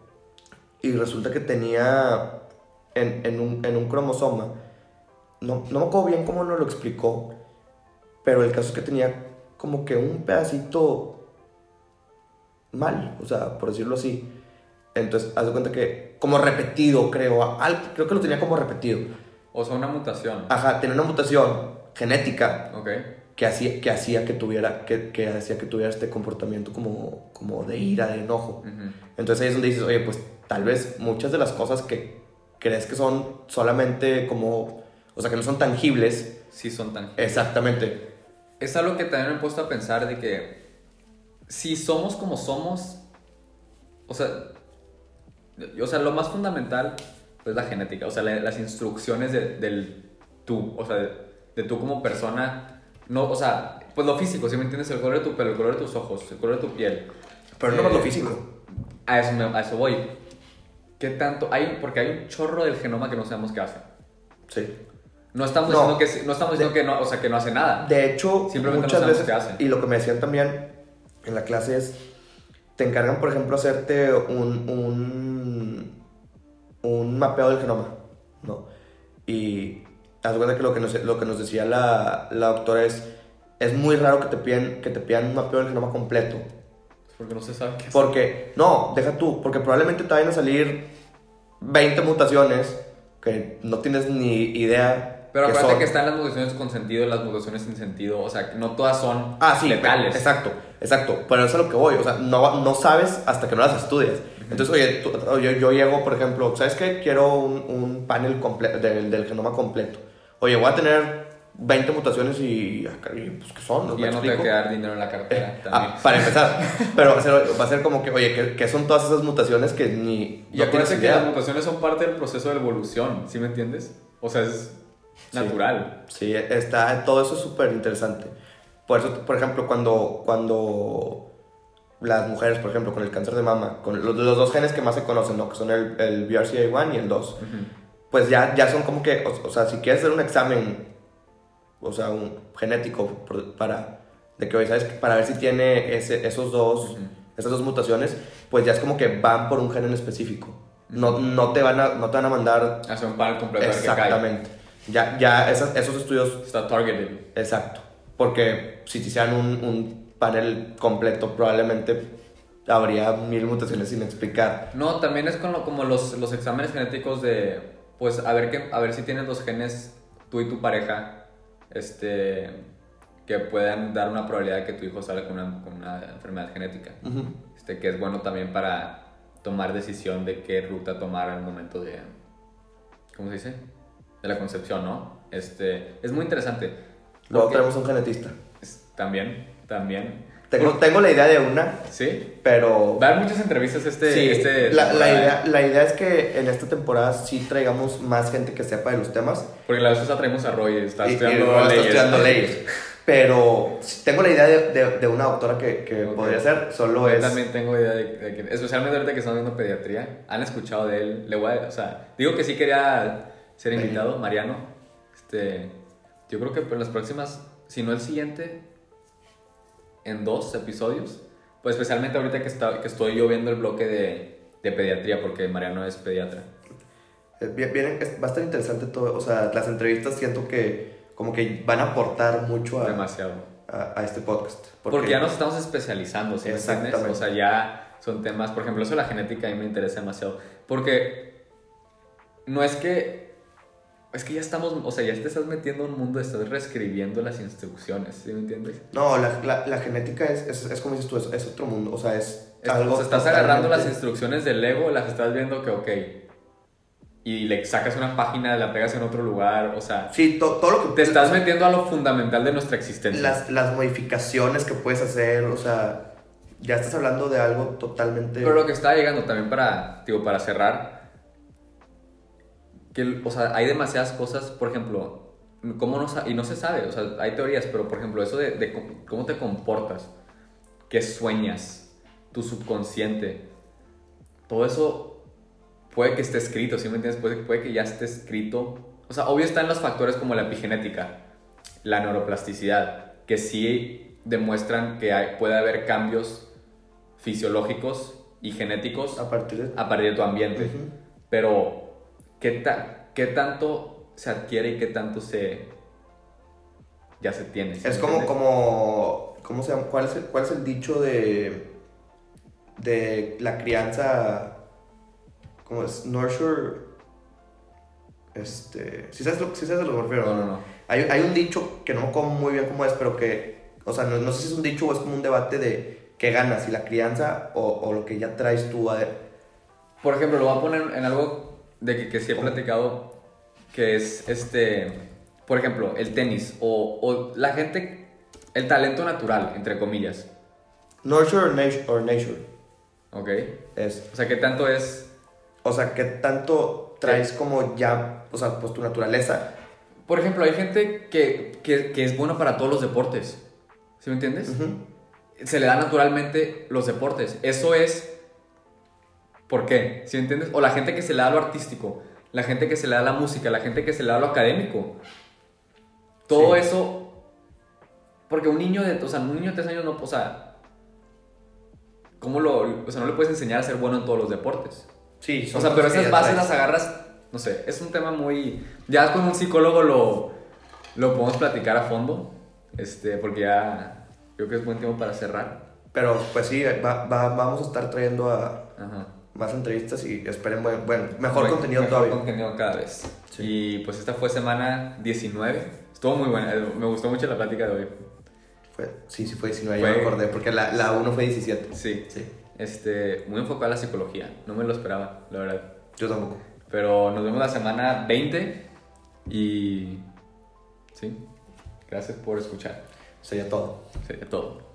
y resulta que tenía en, en, un, en un cromosoma, no, no me acuerdo bien cómo nos lo explicó, pero el caso es que tenía como que un pedacito mal, o sea, por decirlo así. Entonces, haz de cuenta que, como repetido, creo, al- creo que lo tenía como repetido. O sea, una mutación. Ajá, tenía una mutación genética Ok. que hacía que, hacía que tuviera, que, que hacía que tuviera este comportamiento como, como de ira, de enojo. Entonces ahí es donde dices, oye, pues tal vez muchas de las cosas que crees que son solamente como, o sea, que no son tangibles, Sí son tan... exactamente. Es algo que también me he puesto a pensar de que si somos como somos, o sea, o sea, lo más fundamental es la genética, o sea, la- las instrucciones de- del tú, o sea, de, de tú como persona, no, o sea, pues lo físico, si me entiendes, el color de tu pelo, el color de tus ojos, el color de tu piel. Pero no más lo Eh, físico. A eso, me- a eso voy. ¿Qué tanto? Hay, porque hay un chorro del genoma que no sabemos qué hace. Sí. No estamos No. diciendo, que, no, estamos diciendo que no, o sea, que no hace nada. De hecho, Simplemente no muchas sabemos veces, qué hacen. y lo que me decían también en la clase es, te encargan, por ejemplo, hacerte un, un, un mapeo del genoma, ¿no? Y haz de cuenta que lo que nos, lo que nos decía la, la doctora es, es muy raro que te, pidan, que te pidan un mapeo del genoma completo. Porque no se sabe qué. Porque, no, deja tú, porque probablemente te vayan a salir 20 mutaciones que no tienes ni idea. Pero qué acuérdate son. que están las mutaciones con sentido y las mutaciones sin sentido. O sea, que no todas son Ah, sí, letales. Exacto, exacto. Pero eso es a lo que voy. O sea, no, no sabes hasta que no las estudias. Entonces, oye, tú- yo, yo llego, por ejemplo, ¿sabes qué? Quiero un, un panel del, del genoma completo. Oye, voy a tener 20 mutaciones y, y, pues, ¿qué son? Y ¿Me ya no te va a explico? quedar dinero en la cartera también. Ah, para empezar. Pero va a, ser, va a ser como que, oye, ¿qué, qué son todas esas mutaciones que ni... y no acuérdate que las mutaciones son parte del proceso de evolución, ¿sí me entiendes? O sea, es natural. Sí, está, todo eso es súper interesante. Por eso, por ejemplo, cuando, cuando las mujeres, por ejemplo, con el cáncer de mama, con los, los dos genes que más se conocen, ¿no? Que son el, el BRCA1 y el 2, Ujú. pues ya, ya son como que, o, o sea, si quieres hacer un examen, o sea, un genético para, de que, ¿sabes? Para ver si tiene ese, esos dos, esas dos mutaciones, pues ya es como que van por un gen en específico. No, no, te van a, no te van a mandar Hacer un panel completo exactamente. Ya, ya esas- esos estudios Está targeted. Exacto. Porque si te hicieran un, un panel completo, probablemente habría mil mutaciones sin explicar. No, también es con lo- como los, los exámenes genéticos de, pues, a ver, qué, a ver si tienes los genes, tú y tu pareja, este, que puedan dar una probabilidad de que tu hijo salga con una, con una enfermedad genética. Ujú. Este, que es bueno también para tomar decisión de qué ruta tomar al momento de, ¿cómo se dice? De la concepción, ¿no? Este, es muy interesante. Luego tenemos un genetista. es- También, también. Tengo, tengo la idea de una, Sí. pero... Va a haber muchas entrevistas este, sí, este la, la temporada, idea, ¿eh? la idea es que en esta temporada sí traigamos más gente que sepa de los temas. Porque la vez pasada traemos a Roy, está y- y estudiando luego está leyes. estudiando leyes. Pero tengo la idea de, de- de una doctora que, que Ok. podría ser, solo Yo es... también tengo idea de, de que, especialmente ahorita que estamos viendo pediatría, han escuchado de él, le voy a, o sea, digo que sí quería ser invitado, Mariano, este, yo creo que en las próximas, si no el siguiente, en dos episodios, pues especialmente ahorita que, está, que estoy yo viendo el bloque de, de pediatría, porque Mariano es pediatra. Eh, bien- es- va a estar interesante todo, o sea, las entrevistas siento que como que van a aportar mucho a, Demasiado. a, a este podcast. Porque, ya nos estamos especializando, ¿sí me? Exactamente. O sea, ya son temas, por ejemplo, eso de la genética a mí me interesa demasiado. Porque no es que. Es que ya estamos, o sea, ya te estás metiendo en un mundo, estás reescribiendo las instrucciones, ¿sí me entiendes? No, la, la, la genética es, es, es como dices tú, es, es otro mundo, o sea, es Es- algo o sea, estás agarrando las instrucciones del Lego, las estás viendo que, ok, y le sacas una página, la pegas en otro lugar, o sea, Sí, to- todo lo que... te estás metiendo a lo fundamental de nuestra existencia. Las, las modificaciones que puedes hacer, o sea, ya estás hablando de algo totalmente... Pero lo que estaba llegando también para, digo, para cerrar, que, o sea, hay demasiadas cosas, por ejemplo, cómo no, y no se sabe, o sea, hay teorías, pero por ejemplo, eso de, de cómo- te comportas, qué sueñas, tu subconsciente, todo eso puede que esté escrito, ¿sí me entiendes? Puede, puede que ya esté escrito. O sea, obvio están los factores como la epigenética, la neuroplasticidad, que sí demuestran que hay- puede haber cambios fisiológicos y genéticos A partir de... a partir de tu ambiente. Pero, ¿qué, ta- ¿qué tanto se adquiere y qué tanto se... ya se tiene? ¿sí Es como, como, ¿cómo se llama? ¿Cuál es el, cuál es el dicho de, de la crianza, cómo es? Nurture, este, si sabes lo, sí sabes a lo que refiero? No, no, no. Hay, hay un dicho que no me acuerdo muy bien cómo es, pero que, o sea, no, no sé si es un dicho o es como un debate de qué ganas, si la crianza o, o lo que ya traes tú a... Por ejemplo, lo voy a poner en algo de que, que sí he platicado, que es este, por ejemplo, el tenis o, o la gente, el talento natural, entre comillas, Nurture or nature, or nature. ¿ok? es, O sea, ¿qué tanto es, o sea, qué tanto traes como ya, o sea, pues tu naturaleza. por ejemplo, hay gente que, que, que es buena para todos los deportes, ¿sí me entiendes? Se le da naturalmente los deportes, eso es, ¿por qué? ¿Sí entiendes? O la gente que se le da lo artístico, la gente que se le da la música, la gente que se le da lo académico. Todo Sí. eso. Porque un niño de. O sea, un niño de tres años no. O sea. ¿Cómo lo.? O sea, no le puedes enseñar a ser bueno en todos los deportes. Sí, O sea, pero esas bases las agarras. No sé, es un tema muy. Ya con un psicólogo lo. Lo podemos platicar a fondo. Este, porque ya. Creo que es buen tiempo para cerrar. Pero pues sí, va- va- vamos a estar trayendo a Ajá. Más entrevistas y esperen buen, bueno, mejor Buen- contenido mejor todavía. contenido cada vez. Sí. Y pues esta fue semana 19. Estuvo muy buena. eh, Me gustó mucho la plática de hoy. Fue, sí, sí fue 19, Fue- ya me acordé, porque la, la 1 fue 17. Sí. Sí, Este, muy enfocada a la psicología. No me lo esperaba, la verdad. yo tampoco. Pero nos vemos la semana 20 y... Sí. Gracias por escuchar. Sería todo. Sería todo.